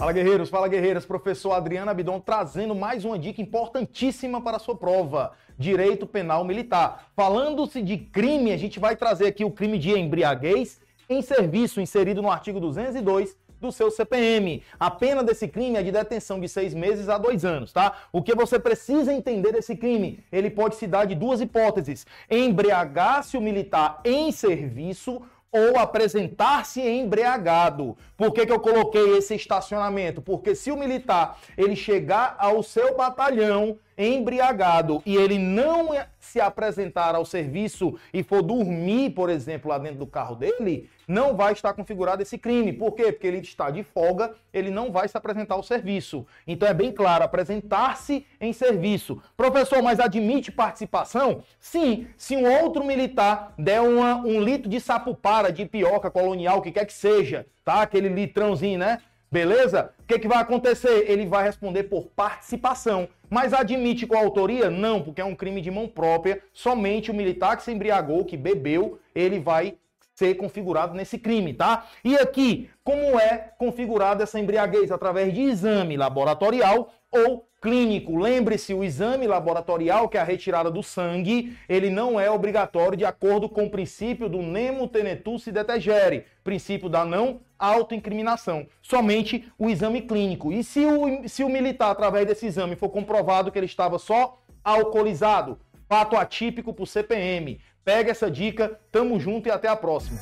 Fala guerreiros, fala guerreiras, professor Adriano Abidon trazendo mais uma dica importantíssima para a sua prova, Direito Penal Militar. Falando-se de crime, a gente vai trazer aqui o crime de embriaguez em serviço, inserido no artigo 202 do seu CPM. A pena desse crime é de detenção de seis meses a dois anos, tá? O que você precisa entender desse crime? Ele pode se dar de duas hipóteses: embriagar-se o militar em serviço ou apresentar-se embriagado. Por que, que eu coloquei esse estacionamento? Porque se o militar ele chegar ao seu batalhão embriagado e ele não se apresentar ao serviço e for dormir, por exemplo, lá dentro do carro dele, não vai estar configurado esse crime. Por quê? Porque ele está de folga, ele não vai se apresentar ao serviço. Então é bem claro, apresentar-se em serviço. Professor, mas admite participação? Sim, se um outro militar der uma, um litro de sapupara, de pioca colonial, o que quer que seja, tá? Aquele litrãozinho, né? Beleza? O que, que vai acontecer? Ele vai responder por participação. Mas admite com autoria? Não, porque é um crime de mão própria. Somente o militar que se embriagou, que bebeu, ele vai ser configurado nesse crime, tá? E aqui, como é configurada essa embriaguez? Através de exame laboratorial ou clínico. Lembre-se, o exame laboratorial, que é a retirada do sangue, ele não é obrigatório de acordo com o princípio do nemo tenetur se detegere, princípio da não autoincriminação. Somente o exame clínico. E se o, se o militar, através desse exame, for comprovado que ele estava só alcoolizado, fato atípico o CPM. Pega essa dica, tamo junto e até a próxima.